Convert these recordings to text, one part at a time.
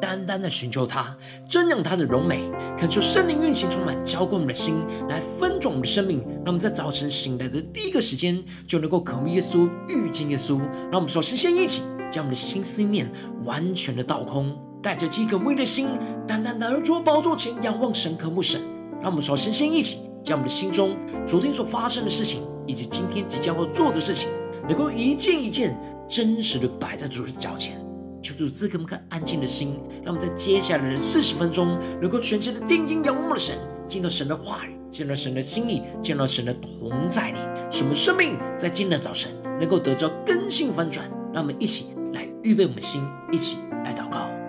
单单的寻求他，瞻仰他的荣美，恳求圣灵运行充满，浇灌我们的心，来分盛我们的生命。让我们在早晨醒来的第一个时间，就能够渴慕耶稣、遇见耶稣。让我们首先先一起将我们的心思念完全的倒空。带着饥渴慕的心，单单来到主宝座前，仰望神，渴慕神。让我们首先先一起，将我们的心中昨天所发生的事情，以及今天即将要做的事情，能够一件一件真实的摆在主的脚前。求主赐给我们颗安静的心，让我们在接下来的四十分钟，能够全心的定睛仰望的神，见到神的话语，见到神的心意，见到神的同在里，什么生命在今天的早晨能够得着根性翻转。让我们一起来预备我们的心，一起来祷告。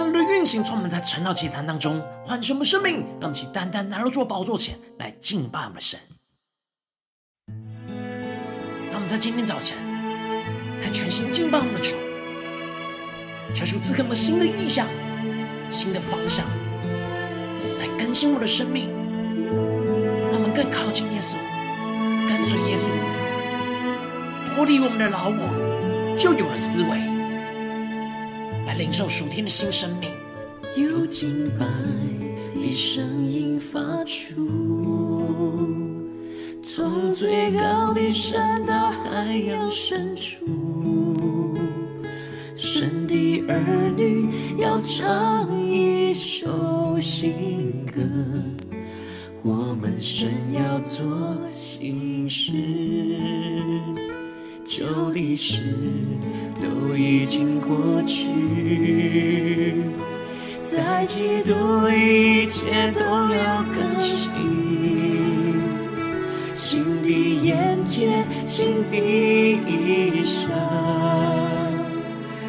求圣灵带来的运行，充满在晨祷祭坛当中，唤醒我们生命，让我们起单单来到主宝座前来敬拜我们的神。让我们在今天早晨来全心敬拜我们的主，求主赐给我们新的意象、新的方向，来更新我们的生命，让我们更靠近耶稣，跟随耶稣，脱离我们的老我，就有了思维。领受属天的新生命，有敬拜的声音发出，从最高的山到海洋深处，神的儿女要唱一首新歌，我们神要做新事。旧的事都已经过去，在基督里一切都要更新。新的眼界，新的衣裳，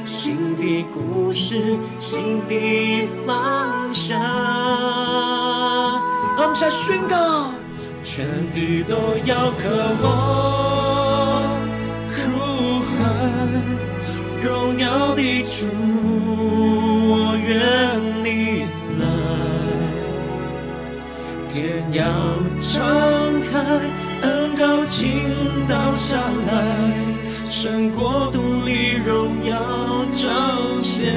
新的故事，新的方向。我们来宣告，全地都要渴望。荣耀的主，我愿你来，天要敞开，恩膏倾倒下来，神国度的荣耀彰显，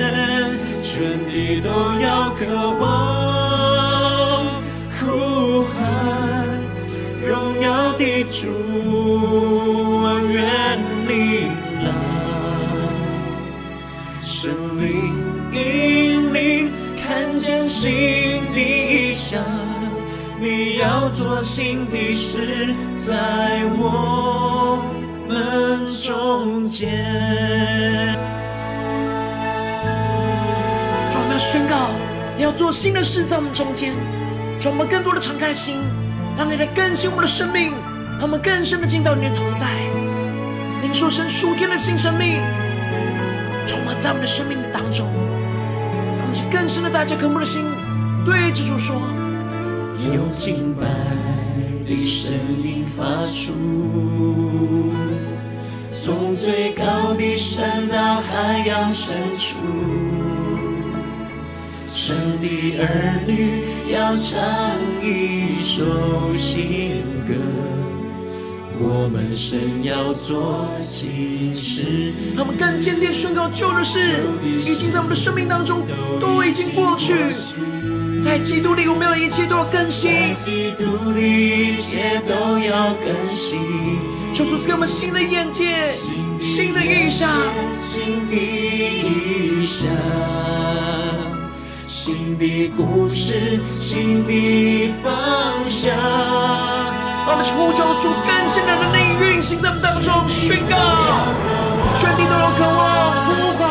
全地都要渴望呼喊，荣耀的主，要做新的事，在我们中间。主，我们要宣告，你要做新的事在我们中间。主，我们更多的敞开心，让你来更新我们的生命，让我们更深的进到你的同在，领受神属天的新生命，充满在我们的生命当中。更深的带着渴慕的心，对着主说：有敬拜的声音发出，从最高的山到海洋深处，神的儿女要唱一首新歌，我们神要做新事。他们更坚定宣告旧的事已经在我们的生命当中都已经过去。在基督里，我们要一切都要更新。在基督里，一切都要更新。求主赐给我们新的眼界，新的意象，新的意象，新的故事，新的方向。我们呼求主更新的灵运行在我们当中，宣告，全地都有渴望呼唤，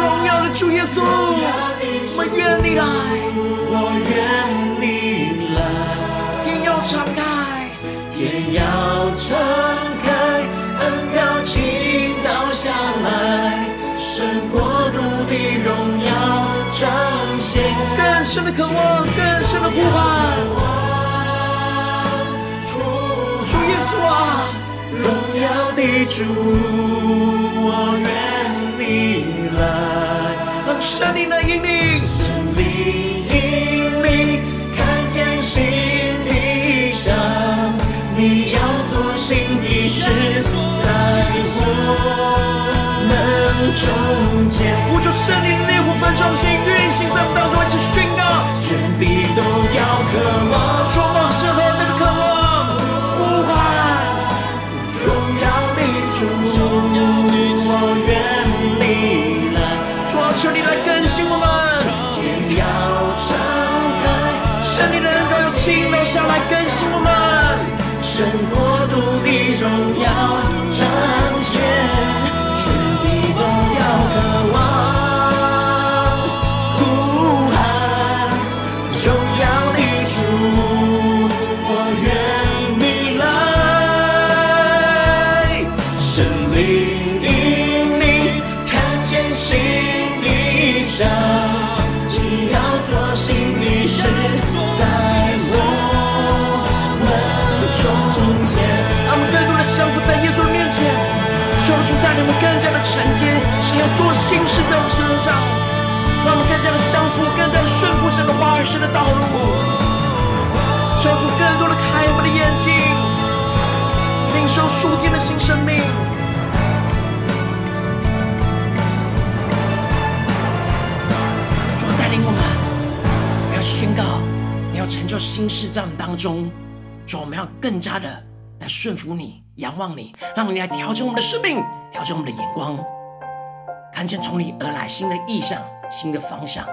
荣耀的主耶稣。我愿你来，我愿你来。天要敞开，天要敞开，恩膏倾倒下来，神国度的荣耀彰显。更深的渴望，更深的呼唤。主耶稣啊，荣耀的主，我愿你来。让圣灵来引领，圣灵引领，看见新的意象，你要做新的事，在我们中间。呼求圣灵烈火焚烧，先运行在我们当中，一起宣告，全地都要渴望，充满圣灵那个渴望，呼唤荣耀的主，求你来更新我们，天要敞开，圣灵的恩膏要倾倒下来更新我们，神国度的荣耀彰显，加的降服，更加的顺服神的话语、神的道路。求主更多的开我们的眼睛，领受属天的新生命。主带领我们，我要宣告，你要成就新事在我们当中，主，我们要更加的来顺服你、仰望你，让你来调整我们的生命，调整我们的眼光，看见从你而来新的意象、新的方向，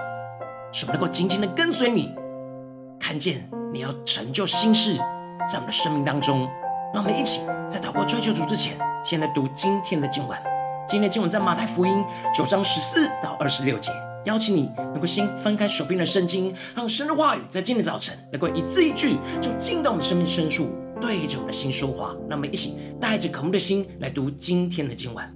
使我们能够紧紧的跟随你。看见你要成就新事在我们的生命当中，让我们一起在祷告追求主之前，先来读今天的经文。今天的经文在马太福音九章十四到二十六节。邀请你能够先翻开手边的圣经，让神的话语在今天早晨能够一字一句就进到我们生命深处，对着我们的心说话。让我们一起带着渴慕的心来读今天的经文。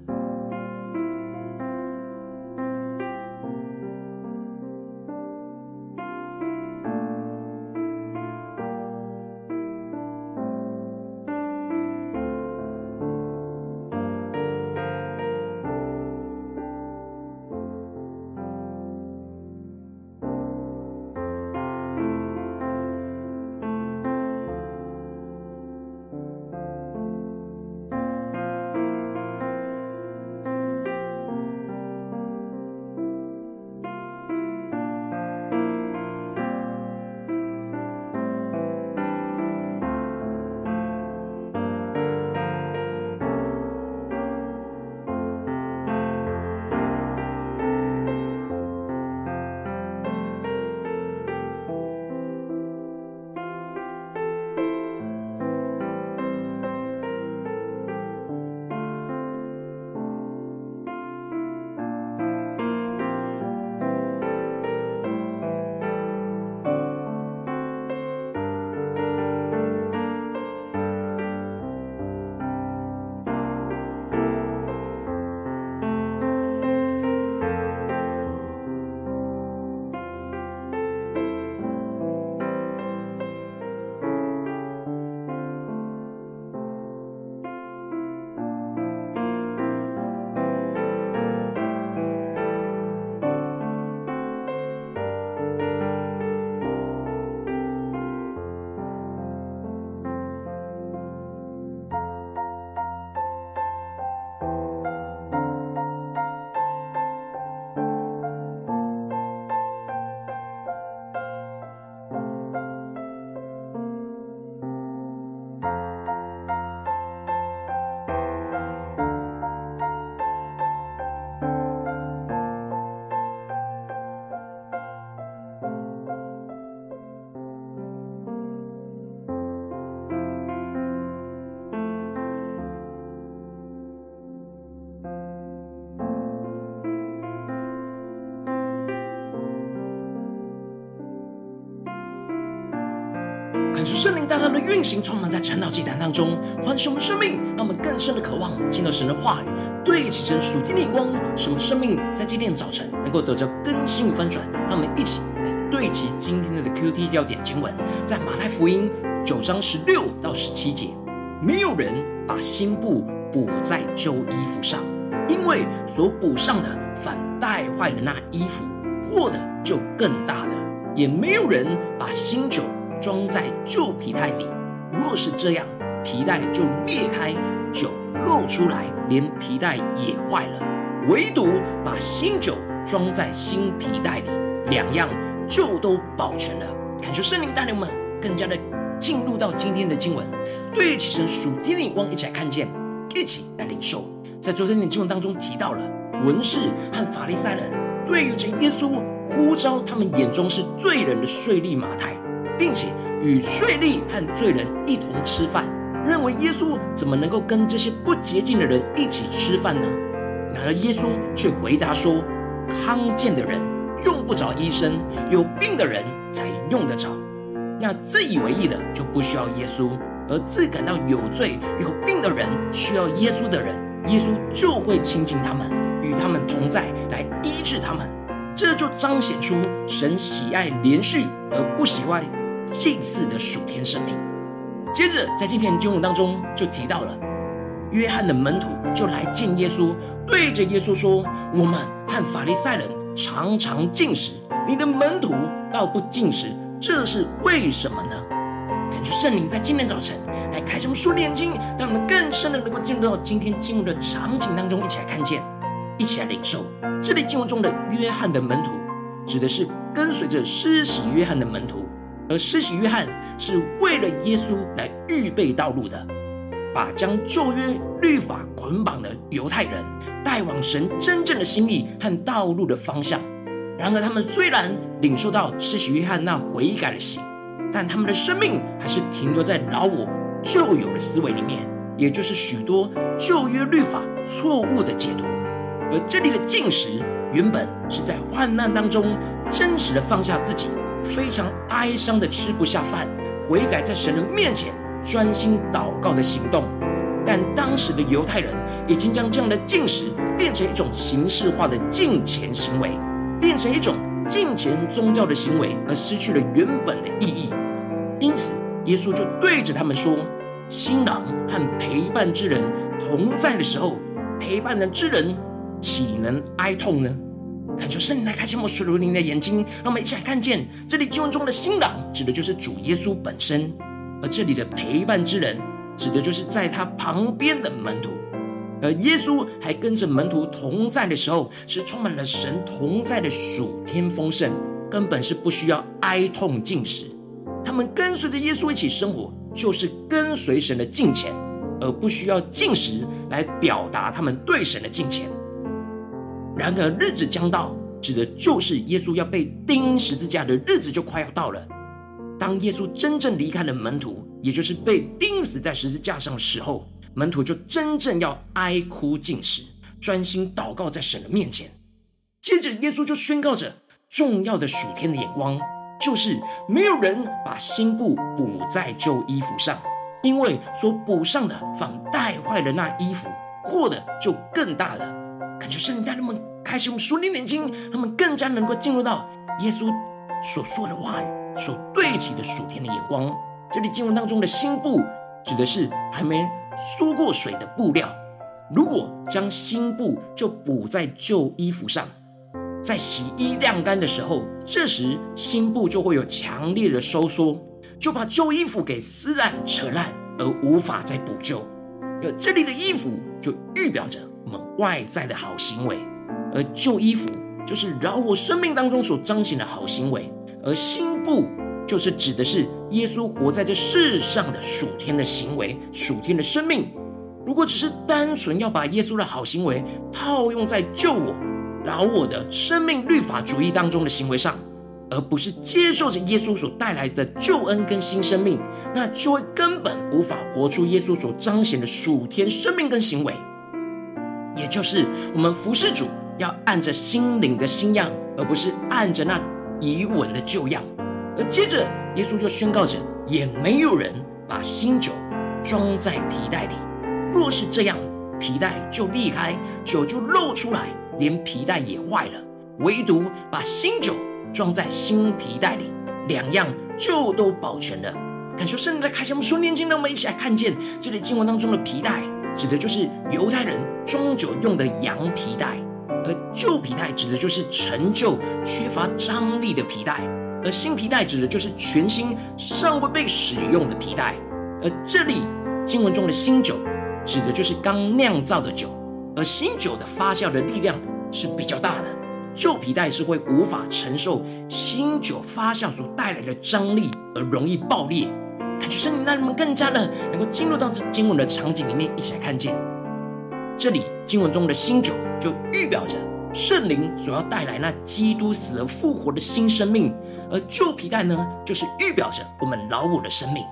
的运行，充满在晨祷祭坛当中，唤醒我们生命，让我们更深的渴望见到神的话语，对齐神属天的眼光，使我们生命在今天早晨能够得着更新与翻转。让我们一起来对齐今天的 QT 焦点经文，在马太福音九章十六到十七节：没有人把新布补在旧衣服上，因为所补上的反带坏了那衣服，破的就更大了；也没有人把新酒。装在旧皮带里，若是这样，皮带就裂开，酒漏出来，连皮带也坏了。唯独把新酒装在新皮带里，两样就都保全了。恳求圣灵带领们更加的进入到今天的经文，对齐神属天的眼光，一起来看见，一起来领受。在昨天的经文当中提到了文士和法利赛人对于这耶稣呼召他们眼中是罪人的税吏马太。并且与税吏和罪人一同吃饭，认为耶稣怎么能够跟这些不洁净的人一起吃饭呢？然而耶稣却回答说：“康健的人用不着医生，有病的人才用得着。那自以为义的就不需要耶稣，而自感到有罪有病的人需要耶稣的人，耶稣就会亲近他们，与他们同在，来医治他们。这就彰显出神喜爱连续而不喜欢。”祭祀的属天生命。接着，在今天的经文当中就提到了约翰的门徒就来见耶稣，对着耶稣说：“我们和法利赛人常常进食，你的门徒倒不进食，这是为什么呢？”感觉圣灵在今天早晨来开什么书念经，让我们更深的能够进入到今天经文的场景当中，一起来看见，一起来领受。这里经文中的约翰的门徒，指的是跟随着施洗约翰的门徒。而施洗约翰是为了耶稣来预备道路的，把将旧约律法捆绑的犹太人带往神真正的心意和道路的方向。然而，他们虽然领受到施洗约翰那悔改的心，但他们的生命还是停留在老我旧有的思维里面，也就是许多旧约律法错误的解读。而这里的进食，原本是在患难当中真实的放下自己。非常哀伤的吃不下饭，悔改在神的面前专心祷告的行动。但当时的犹太人已经将这样的禁食变成一种形式化的敬虔行为，变成一种敬虔宗教的行为，而失去了原本的意义。因此，耶稣就对着他们说：“新郎和陪伴之人同在的时候，陪伴的之人岂能哀痛呢？”恳求圣灵来开启我们属灵的眼睛，让我们一起来看见这里经文中的新郎，指的就是主耶稣本身；而这里的陪伴之人，指的就是在他旁边的门徒。而耶稣还跟着门徒同在的时候，是充满了神同在的属天丰盛，根本是不需要哀痛进食。他们跟随着耶稣一起生活，就是跟随神的敬虔，而不需要进食来表达他们对神的敬虔。然而，日子将到，指的就是耶稣要被钉十字架的日子就快要到了。当耶稣真正离开了门徒，也就是被钉死在十字架上的时候，门徒就真正要哀哭尽食，专心祷告在神的面前。接着，耶稣就宣告着重要的属天的眼光，就是没有人把新布补在旧衣服上，因为所补上的反带坏了那衣服，破的就更大了。感觉圣灵带领我们开启我们属灵眼睛，他们更加能够进入到耶稣所说的话语所对齐的属天的眼光。这里经文当中的新布，指的是还没缩过水的布料。如果将新布就补在旧衣服上，在洗衣晾干的时候，这时新布就会有强烈的收缩，就把旧衣服给撕烂扯烂，而无法再补救。而这里的衣服就预表着。我们外在的好行为，而旧衣服就是饶我生命当中所彰显的好行为，而新布就是指的是耶稣活在这世上的属天的行为、属天的生命。如果只是单纯要把耶稣的好行为套用在救我、饶我的生命律法主义当中的行为上，而不是接受着耶稣所带来的救恩跟新生命，那就会根本无法活出耶稣所彰显的属天生命跟行为。也就是我们服侍主要按着心灵的新样，而不是按着那遗文的旧样。而接着耶稣又宣告着，也没有人把新酒装在皮袋里，若是这样，皮袋就裂开，酒就漏出来，连皮袋也坏了。唯独把新酒装在新皮袋里，两样就都保全了。感谢圣灵的开启，我们说念经，让我们一起来看见这里经文当中的皮袋，指的就是犹太人装酒用的羊皮袋，而旧皮带指的就是陈旧、缺乏张力的皮带，而新皮带指的就是全新、尚未被使用的皮带。而这里经文中的新酒，指的就是刚酿造的酒，而新酒的发酵的力量是比较大的，旧皮带是会无法承受新酒发酵所带来的张力，而容易爆裂。感觉圣灵让你们更加的能够进入到这经文的场景里面，一起来看见这里经文中的新酒，就预表着圣灵所要带来那基督死而复活的新生命；而旧皮带呢，就是预表着我们老我的生命。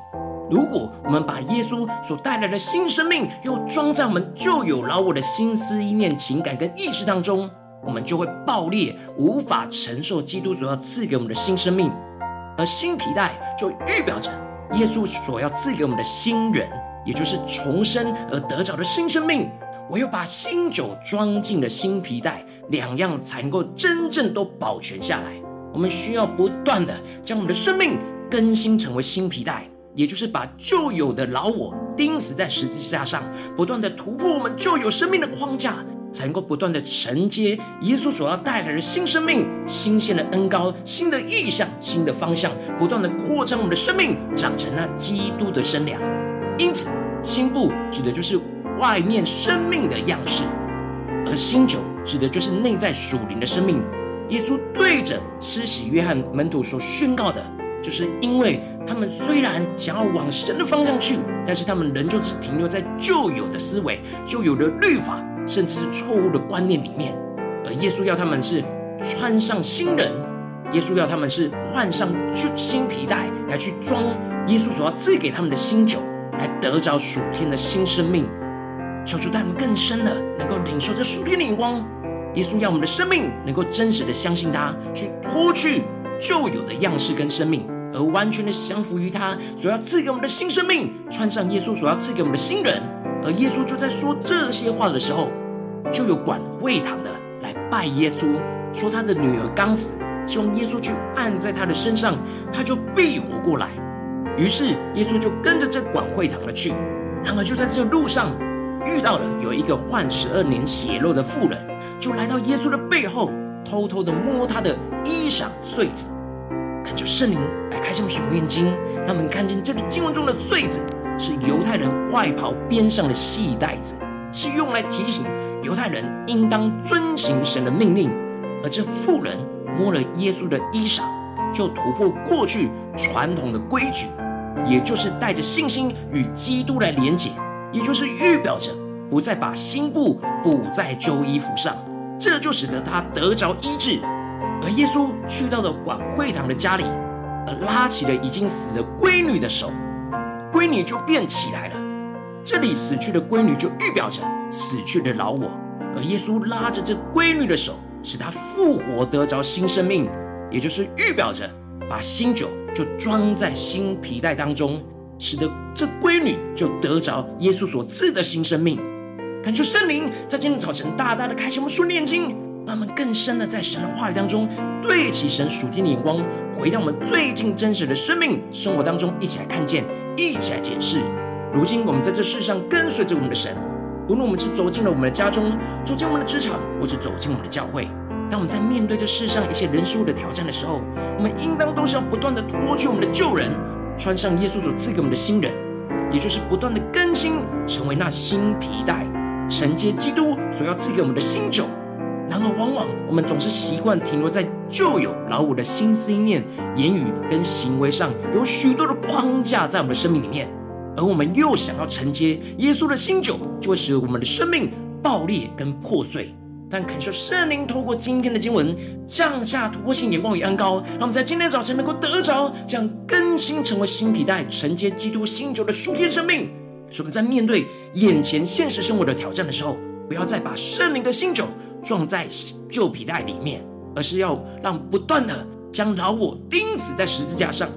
如果我们把耶稣所带来的新生命，又装在我们旧有老我的心思意念、情感跟意识当中，我们就会爆裂，无法承受基督所要赐给我们的新生命；而新皮带就预表着。耶稣所要赐给我们的新人，也就是重生而得着的新生命，唯有把新酒装进了新皮袋，两样才能够真正都保全下来。我们需要不断的将我们的生命更新成为新皮袋，也就是把旧有的老我钉死在十字架上，不断的突破我们旧有生命的框架。才能够不断的承接耶稣所要带来的新生命、新鲜的恩膏、新的意象、新的方向，不断的扩张我们的生命，长成那基督的身量。因此，新布指的就是外面生命的样式，而新酒指的就是内在属灵的生命。耶稣对着施洗约翰门徒所宣告的，就是因为他们虽然想要往神的方向去，但是他们仍旧是停留在旧有的思维、旧有的律法。甚至是错误的观念里面，而耶稣要他们是穿上新人，耶稣要他们是换上新皮带来去装耶稣所要赐给他们的新酒，来得着属天的新生命。求主带我们更深的能够领受这属天的眼光。耶稣要我们的生命能够真实的相信他，去脱去旧有的样式跟生命，而完全的降服于他所要赐给我们的新生命，穿上耶稣所要赐给我们的新人。而耶稣就在说这些话的时候，就有管会堂的来拜耶稣，说他的女儿刚死，希望耶稣去按在他的身上，他就必活过来。于是耶稣就跟着这管会堂的去。然而就在这路上遇到了有一个患十二年血漏的妇人，就来到耶稣的背后，偷偷的摸他的衣裳穗子。恳求圣灵来开箱属灵经，让我们看见这里经文中的穗子。是犹太人外袍边上的细带子，是用来提醒犹太人应当遵行神的命令。而这妇人摸了耶稣的衣裳，就突破过去传统的规矩，也就是带着信心与基督来连结，也就是预表着不再把新布补在旧衣服上，这就使得他得着医治。而耶稣去到了管会堂的家里，而拉起了已经死的闺女的手。闺女就变起来了。这里死去的闺女就预表着死去的老我，而耶稣拉着这闺女的手，使她复活得着新生命，也就是预表着把新酒就装在新皮袋当中，使得这闺女就得着耶稣所赐的新生命。感谢圣灵在今天早晨大大的开启我们属灵眼睛，让我们更深的在神的话语当中对齐神属天的眼光，回到我们最近真实的生命生活当中，一起来看见。一起来解释。如今我们在这世上跟随着我们的神，无论我们是走进了我们的家中，走进我们的职场，或是走进我们的教会，当我们在面对这世上一些人事物的挑战的时候，我们应当都是要不断的脱去我们的旧人，穿上耶稣所赐给我们的新人，也就是不断的更新，成为那新皮带，承接基督所要赐给我们的新酒。然而，往往我们总是习惯停留在旧有老我的心思念、言语跟行为上，有许多的框架在我们的生命里面，而我们又想要承接耶稣的新酒，就会使我们的生命爆裂跟破碎。但恳求圣灵透过今天的经文，降下突破性眼光与恩高，让我们在今天早晨能够得着将更新，成为新皮带，承接基督新酒的属天生命。使我们在面对眼前现实生活的挑战的时候，不要再把圣灵的新酒。装在旧皮带里面，而是要让不断的将老我钉死在十字架上，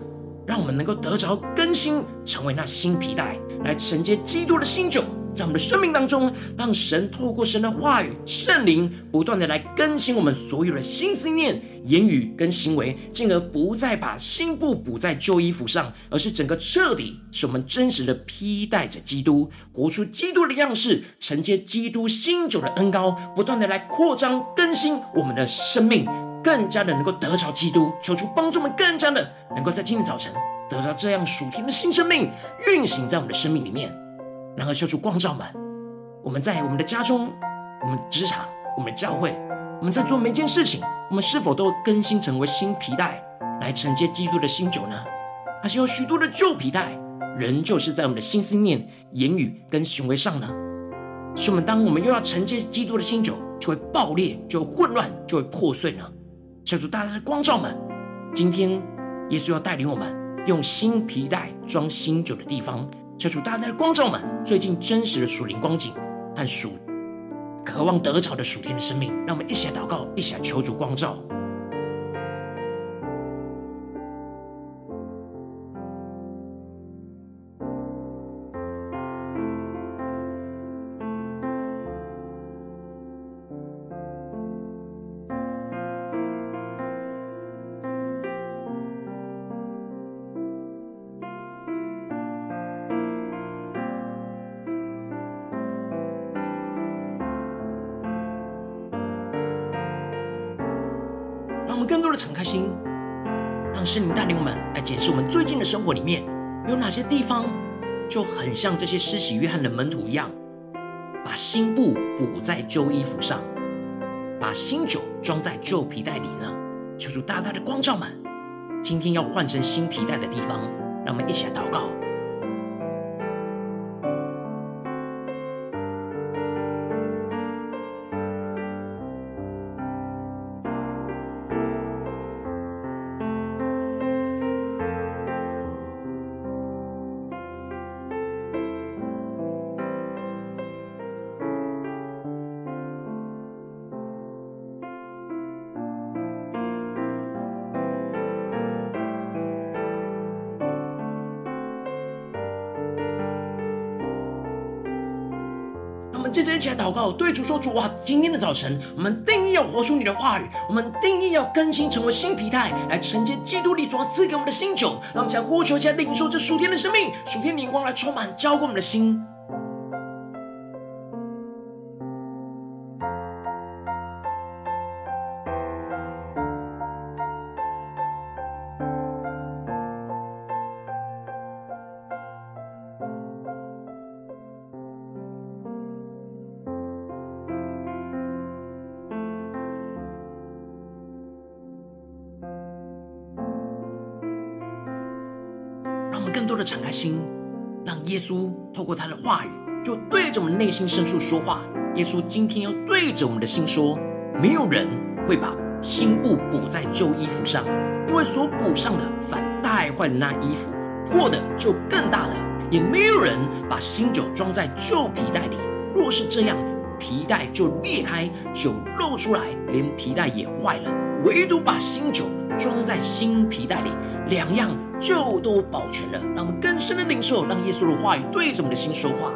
让我们能够得着更新，成为那新皮带，来承接基督的新酒。在我们的生命当中，让神透过神的话语、圣灵，不断的来更新我们所有的心思念、言语跟行为，进而不再把新布补在旧衣服上，而是整个彻底是我们真实的披戴着基督，活出基督的样式，承接基督新酒的恩膏，不断的来扩张更新我们的生命，更加的能够得着基督，求出帮助我们更加的能够在今天早晨得到这样属天的新生命运行在我们的生命里面。然后，求主光照们，我们在我们的家中、我们职场、我们的教会，我们在做每件事情，我们是否都更新成为新皮带，来承接基督的新酒呢？还是有许多的旧皮带，仍旧是在我们的心思念、言语跟行为上呢？是我们当我们又要承接基督的新酒，就会爆裂，就会混乱，就会破碎呢？求主大大的光照们，今天耶稣要带领我们用新皮带装新酒的地方。求主大大的光照们，最近真实的属灵光景和属渴望得着的属天的生命，让我们一起来祷告，一起来求主光照。更多的敞开心，让圣灵带领我们来检视我们最近的生活里面有哪些地方，就很像这些施洗约翰的门徒一样，把新布补在旧衣服上，把新酒装在旧皮带里呢？求主大大的光照们，今天要换成新皮带的地方，让我们一起来祷告。对主说：“主啊，今天的早晨，我们定义要活出你的话语，我们定义要更新成为新皮态，来承接基督力所赐给我们的新酒。让我们在呼求，下领受这属天的生命、属天灵光来充满，浇灌我们的心。”过他的话语，就对着我们内心深处说话。耶稣今天要对着我们的心说：没有人会把新布补在旧衣服上，因为所补上的反带坏了那衣服，破的就更大了。也没有人把新酒装在旧皮带里，若是这样，皮带就裂开，酒漏出来，连皮带也坏了。唯独把新酒装在新皮带里，两样。就都保全了，让我们更深的领受，让耶稣的话语对着我们的心说话。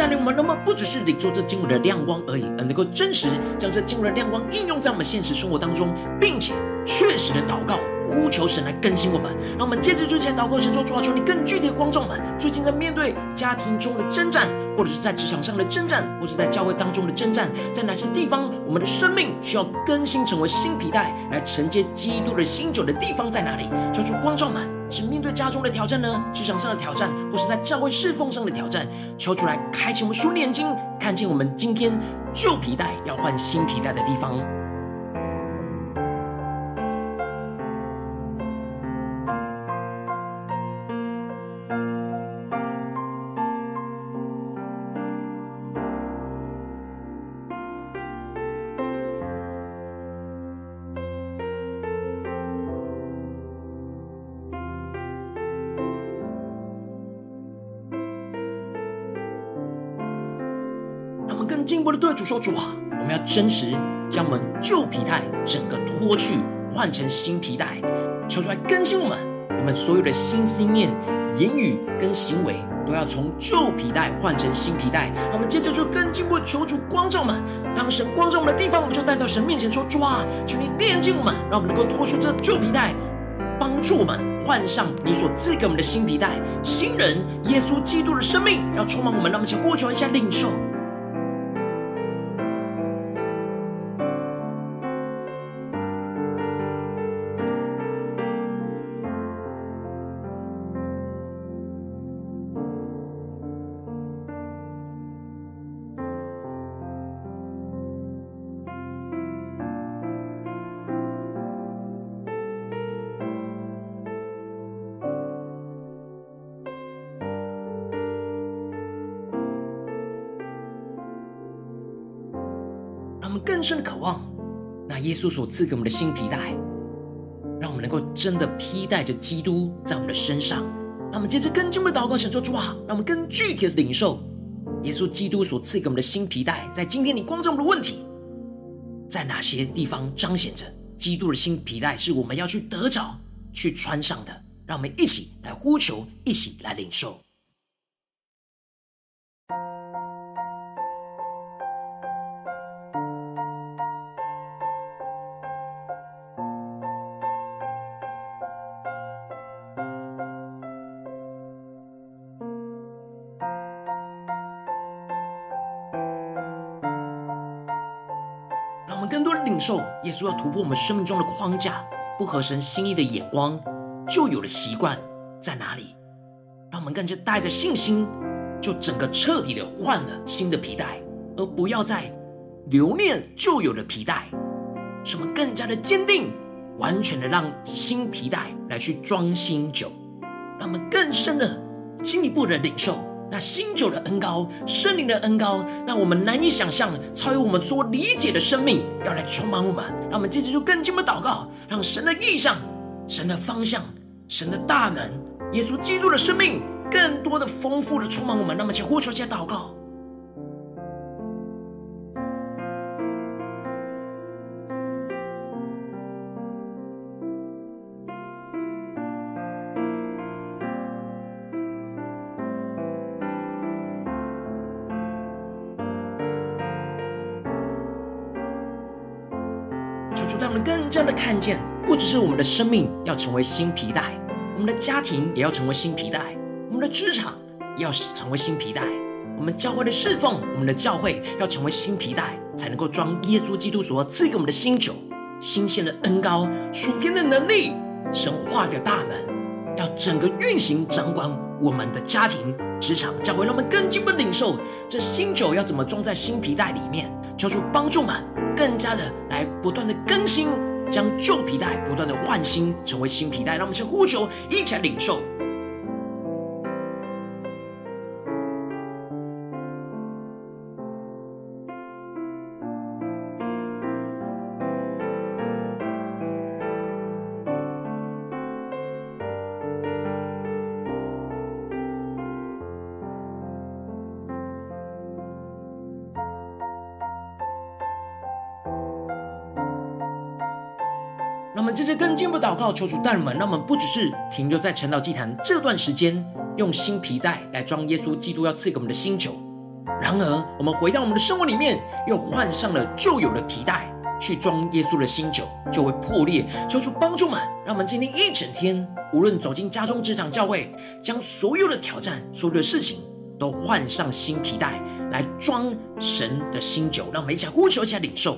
带领我们，那么不只是领受这经文的亮光而已，而能够真实将这经文的亮光应用在我们现实生活当中，并且确实的祷告，呼求神来更新我们。让我们借着就起来祷告，神说：主啊，求你更具体的光照们。最近在面对家庭中的征战，或者是在职场上的征战，或者是在教会当中的征战，在哪些地方我们的生命需要更新成为新皮带，来承接基督的新酒的地方在哪里？求主光照们。是面对家中的挑战呢？职场上的挑战，或是在教会侍奉上的挑战？求出来开启我们属灵眼睛，看见我们今天旧皮带要换新皮带的地方。进步的对主说：“主啊，我们要真实将我们旧皮带整个脱去，换成新皮带，求主来更新我们。我们所有的心思念、言语跟行为，都要从旧皮带换成新皮带。那我们接着就更进一步求主光照我们。当神光照我们的地方，我们就带到神面前说：主啊，求你炼净我们，让我们能够脱出这旧皮带，帮助我们换上你所赐给我们的新皮带。新人耶稣基督的生命要充满我们，让我们先呼求一下领受。”更深的渴望，那耶稣所赐给我们的新皮带，让我们能够真的披戴着基督在我们的身上。那我们接着更进一步的祷告，想说主啊，让我们更具体的领受耶稣基督所赐给我们的新皮带。在今天你光照我们的问题，在哪些地方彰显着基督的新皮带是我们要去得着、去穿上的？让我们一起来呼求，一起来领受。受，耶稣要突破我们生命中的框架，不合神心意的眼光，旧有的习惯在哪里？让我们更加带着信心，就整个彻底的换了新的皮带，而不要再留恋旧有的皮带。使我们更加的坚定，完全的让新皮带来去装新酒，让我们更深的进一步的领受。那新酒的恩高，圣灵的恩高，让我们难以想象，超越我们所理解的生命，要来充满我们。让我们接着就更进一步祷告，让神的意象、神的方向、神的大能、耶稣基督的生命，更多的丰富的充满我们。那么，请呼求，一些祷告。让人更加的看见，不只是我们的生命要成为新皮带，我们的家庭也要成为新皮带，我们的职场要成为新皮带，我们教会的侍奉，我们的教会要成为新皮带，才能够装耶稣基督所赐给我们的新酒、新鲜的恩膏、属天的能力、神话的大能，要整个运行掌管我们的家庭、职场、教会，让我们更进一步领受这新酒要怎么装在新皮带里面，求主帮助们。更加的来不断的更新，将旧皮带不断的换新，成为新皮带。让我们先呼求，一起来领受。进一步祷告，求主带领们，让我们不只是停留在晨祷。祭坛这段时间，用新皮带来装耶稣基督要赐给我们的新酒。然而，我们回到我们的生活里面，又换上了旧有的皮带去装耶稣的新酒，就会破裂。求主帮助们，让我们今天一整天，无论走进家中、职场、教会，将所有的挑战、所有的事情，都换上新皮带来装神的新酒，让我们一起呼求，一起来领受。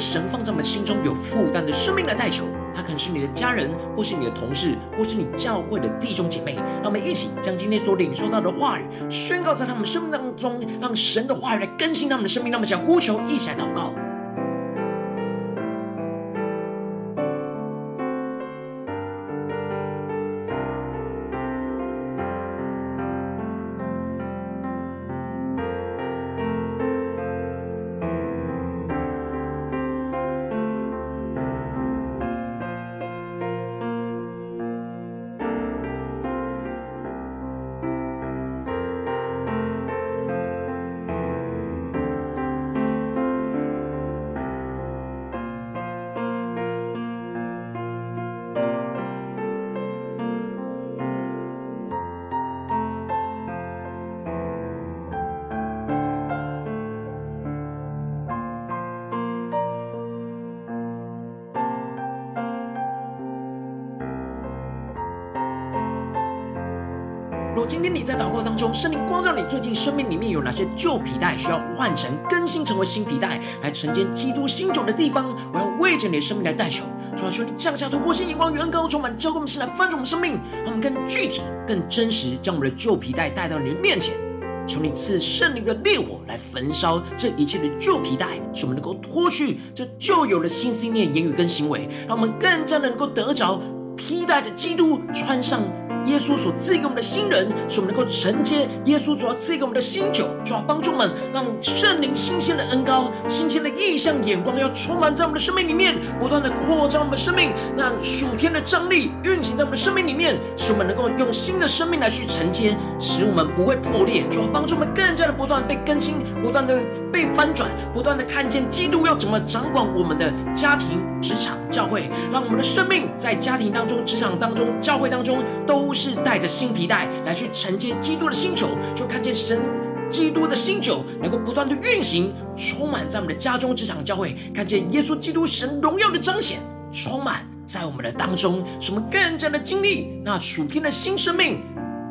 神放在我们心中有负担的生命来代求。他可能是你的家人，或是你的同事，或是你教会的弟兄姐妹。让我们一起将今天所领受到的话语宣告在他们生命当中，让神的话语来更新他们的生命。那么想呼求，一起来祷告。你在祷告当中，圣灵光照你，最近生命里面有哪些旧皮带需要换成、更新成为新皮带，来承接基督新酒的地方，我要为着你的生命来代求。主啊，求你降下突破性眼光，远高充满，交给我们，先来翻转我们生命，让我们更具体、更真实，将我们的旧皮带带到你的面前。求你赐圣灵的烈火来焚烧这一切的旧皮带，使我们能够脱去这旧有的心思念、言语跟行为，让我们更加的能够得着披戴着基督，穿上。耶稣所赐给我们的新人，使我们能够承接耶稣所要赐给我们的新酒，主要帮助我们，让圣灵新鲜的恩膏、新鲜的异象眼光，要充满在我们的生命里面，不断的扩张我们的生命，让属天的张力运行在我们的生命里面，使我们能够用新的生命来去承接，使我们不会破裂，主要帮助我们更加的不断被更新，不断的被翻转，不断的看见基督要怎么掌管我们的家庭、职场、教会，让我们的生命在家庭当中、职场当中、教会当中都。是带着新皮带来去承接基督的新酒，就看见神基督的新酒能够不断的运行，充满在我们的家中、职场、教会，看见耶稣基督神荣耀的彰显，充满在我们的当中，使我们更加的经历那属天的新生命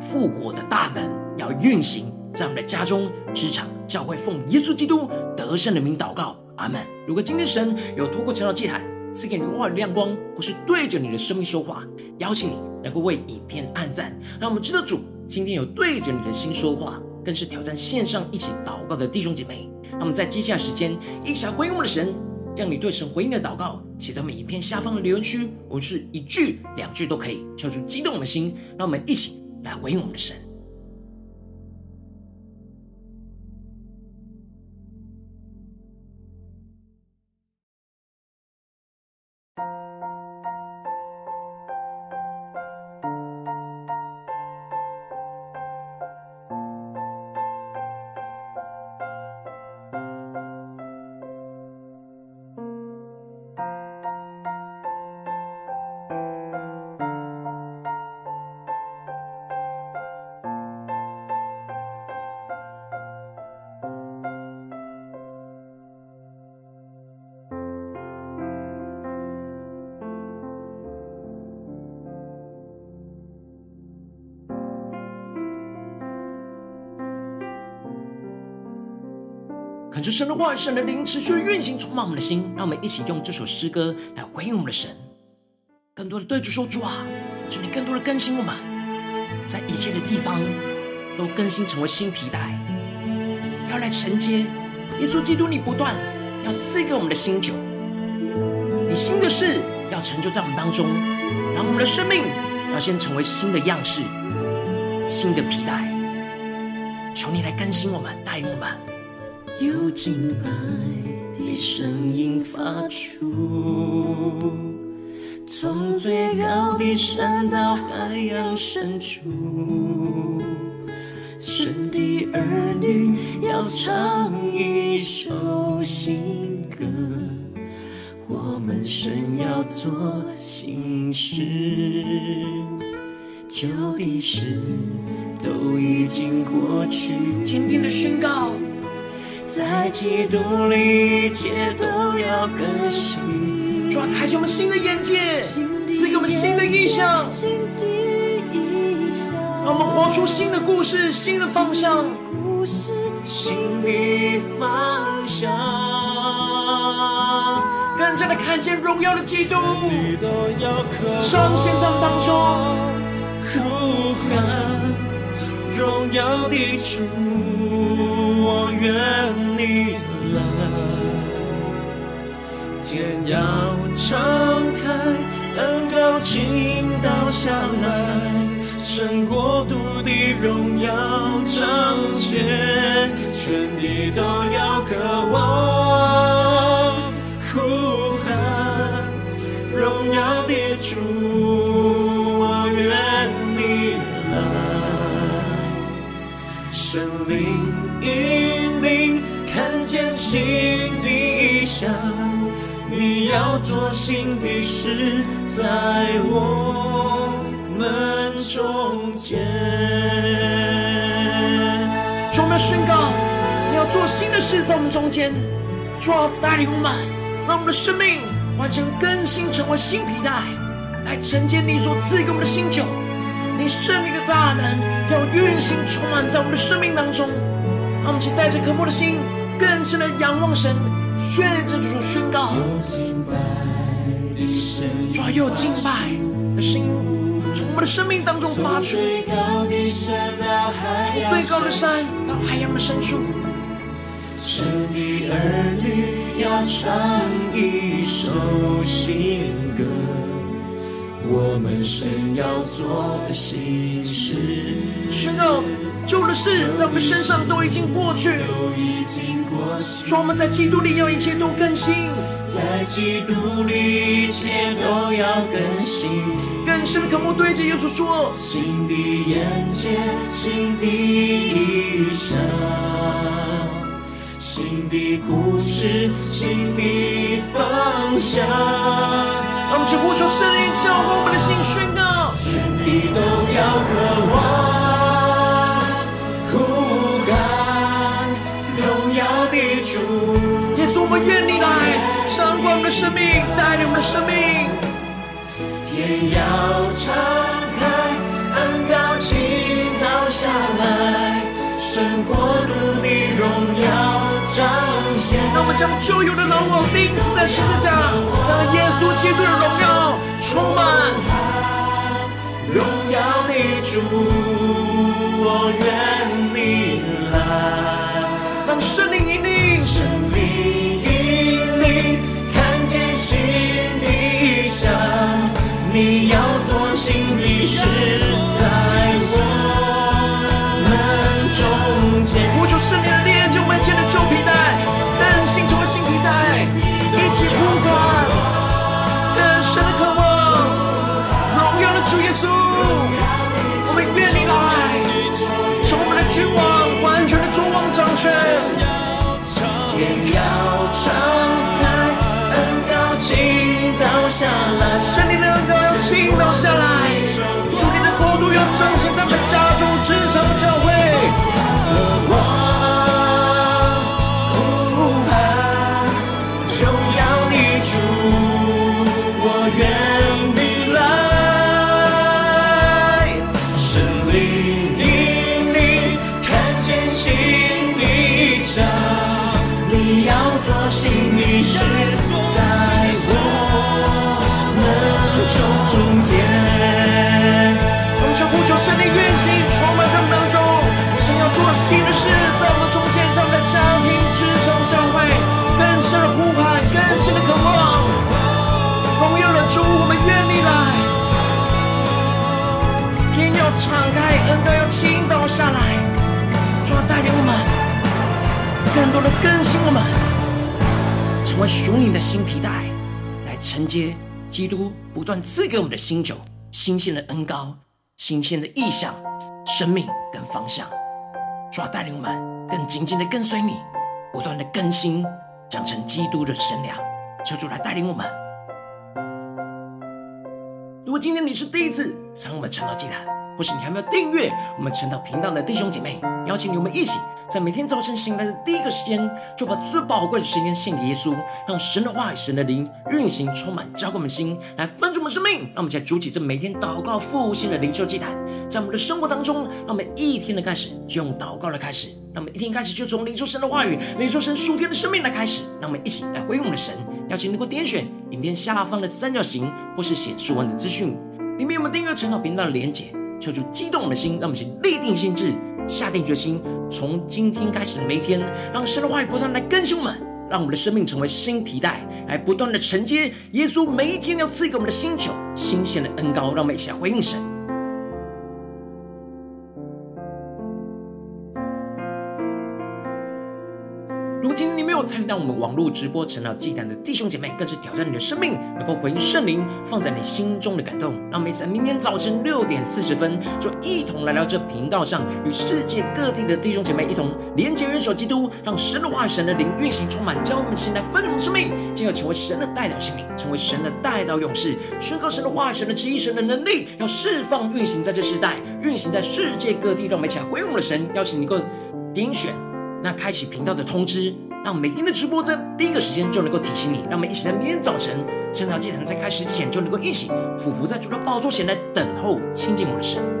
复活的大能，要运行在我们的家中、职场、教会，奉耶稣基督得胜的名祷告，阿门。如果今天神有透过这道祭坛。赐给你话语亮光，或是对着你的生命说话，邀请你能够为影片按赞，让我们知道主今天有对着你的心说话，更是挑战线上一起祷告的弟兄姐妹。那么在接下来时间，一起来回应我们的神，将你对神回应的祷告写在我们影片下方的留言区，我们是一句两句都可以，敲出激动我们的心，让我们一起来回应我们的神。恳求神的话语、神的灵持续运行，充满我们的心。让我们一起用这首诗歌来回应我们的神，更多的对主说：“主啊，求你更多的更新我们，在一切的地方都更新成为新皮带，要来承接耶稣基督。你不断要赐给我们的新酒，你新的事要成就在我们当中，让我们的生命要先成为新的样式、新的皮带。求你来更新我们，带领我们。”有敬拜的声音发出，从最高的山到海洋深处，神的儿女要唱一首新歌，我们神要做新事，旧的事都已经过去，坚定的宣告。在基督里，一切都要更新。主啊，开启我们新的眼界，赐给我们新的意象，让我们活出新的故事、新的方向。新的方向。更加的看见荣耀的基督，彰显在当中。呼喊荣耀的主，我愿你来，天要敞开，恩高倾倒下来。神国度的荣耀彰显，全地都要渴望要做新的事，在我们中间，主，我们宣告，你要做新的事在我们中间，主要带领我们，让我们的生命完成更新，成为新皮带，来承接你所赐给我们的新酒。你圣灵的大能要运行充满在我们的生命当中，让我们请带着渴慕的心，更深的仰望神，宣着主宣告，主要有敬拜的声音。从我们的生命当中发出，从最高的山到海洋的深处，神的儿女要唱一首新歌，我们神要做新事。宣告旧的事在我们身上都已经过去，说我们在基督里要一切都更新，在基督里一切都要更新。更深的渴慕，对着耶稣说：新的眼界，新的一生，新的故事，新的方向。让我们去呼求圣灵，浇灌我们的心，宣告全地都要渴望的生命，带领我们的生命。天要敞开，恩膏倾倒下来，神国度的荣耀彰显。让我们将旧有的老我钉死在十字架，让耶稣基督的荣耀充满。荣耀的主，我愿你来，让圣灵引领，你要做新的事，在我们中间。呼求圣灵的力量，将我们前的旧皮带更新成为新皮带，一起呼喊，更深的渴望，荣耀的主耶稣，我们愿你来，成为我们的君王，完全的作王掌权。天要敞开，恩膏倾下来，圣灵的。倾倒下来，主你的国度要彰显在我们家手中间，我们向呼求圣灵运行，充满在我们当中。神要做新的事，在我们中间，在我们的家庭、职场、教会，更深的呼喊，更深的渴望。荣耀的主，我们愿你来。天要敞开，恩膏要倾倒下来，主要带领我们，更多的更新我们，成为属你的新皮带，来承接。基督不断赐给我们的新酒、新鲜的恩膏、新鲜的意象、生命跟方向，主要带领我们更紧紧的跟随你，不断的更新，长成基督的身量。求主来带领我们。如果今天你是第一次参我们晨祷祭坛，或是你还没有订阅我们晨祷频道的弟兄姐妹，邀请你我们一起在每天早晨醒来的第一个时间，就把最宝贵的时间献给耶稣，让神的话语、神的灵运行充满，浇灌我们心，来分足我们生命。让我们一起来筑起这每天祷告复兴的灵修祭坛，在我们的生活当中，让我们一天的开始就用祷告来开始，让我们一天开始就从领受神的话语、领受神属天的生命来开始。让我们一起来回应我们的神。邀请你能够点选影片下方的三角形，或是显示文的资讯，里面有我们订阅陈导频道的连结。求主激动我们的心，让我们先立定心志，下定决心，从今天开始的每一天，让神的话语不断来更新我们，让我们的生命成为新皮带，来不断的承接耶稣每一天要赐给我们的新酒、新鲜的恩膏，让我们一起来回应神。参与到我们网络直播成了祭坛的弟兄姐妹，更是挑战你的生命，能够回应圣灵放在你心中的感动。让我们在明天早晨六点四十分，就一同来到这频道上，与世界各地的弟兄姐妹一同连接、元首基督，让神的话语、神的灵运行充满，将我们的心来分我们的生命，进而成为神的代祷性命，成为神的代祷勇士，宣告神的话语、神的旨意、神的能力，要释放运行在这世代，运行在世界各地。让我们一起来回应我们的神，邀请你能够点选那开启频道的通知。让每天的直播在第一个时间就能够提醒你，让我们一起在明天早晨圣道祭坛在开始之前就能够一起俯伏在主的宝座前来等候亲近我们的神。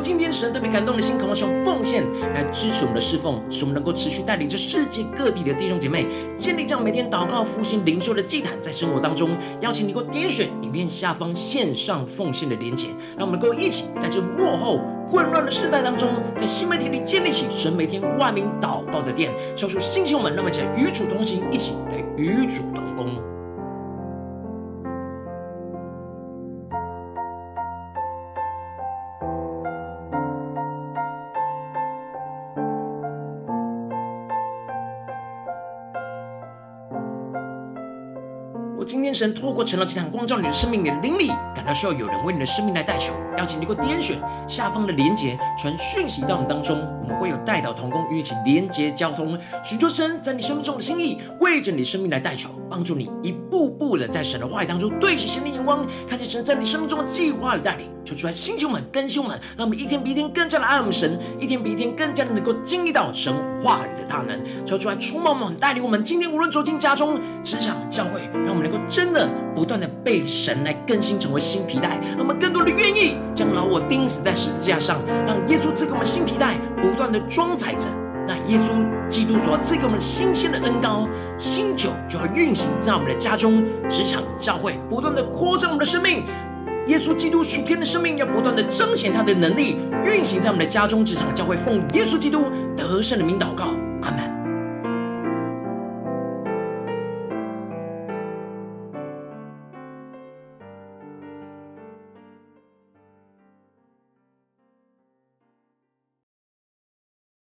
今天神特别感动的心，渴望用奉献来支持我们的侍奉，使我们能够持续带领着世界各地的弟兄姐妹建立这样每天祷告、复兴、灵修的祭坛，在生活当中，邀请你给我点选影片下方线上奉献的连结，让我们能够一起在这幕后混乱的世代当中，在新媒体里建立起神每天万名祷告的殿，抽出星球们，让我们一起与主同行，一起来与主同工。神透过成了这场光照你的生命，里的灵里感到需要有人为你的生命来代求，邀请你给我点选下方的连结，传讯息到我们当中，我们会有代导同工与你一起连结交通，寻求神在你生命中的心意，为着你生命来代求，帮助你一步步的在神的话语当中对齐神的眼光，看见神在你生命中的计划与带领。求出来，星球们、更新们，让我们一天比一天更加的爱我们神，一天比一天更加的能够经历到神话语的大能。求出来，充满我们，带领我们。今天无论走进家中、职场、教会，让我们能够真的不断的被神来更新，成为新皮带。让我们更多的愿意将老我钉死在十字架上，让耶稣赐给我们新皮带，不断的装载着那耶稣基督所赐给我们新鲜的恩膏。新酒就会运行在我们的家中、职场、教会，不断的扩张我们的生命。耶稣基督属天的生命要不断的彰显他的能力，运行在我们的家中、职场、教会，奉耶稣基督得胜的名祷告，阿门。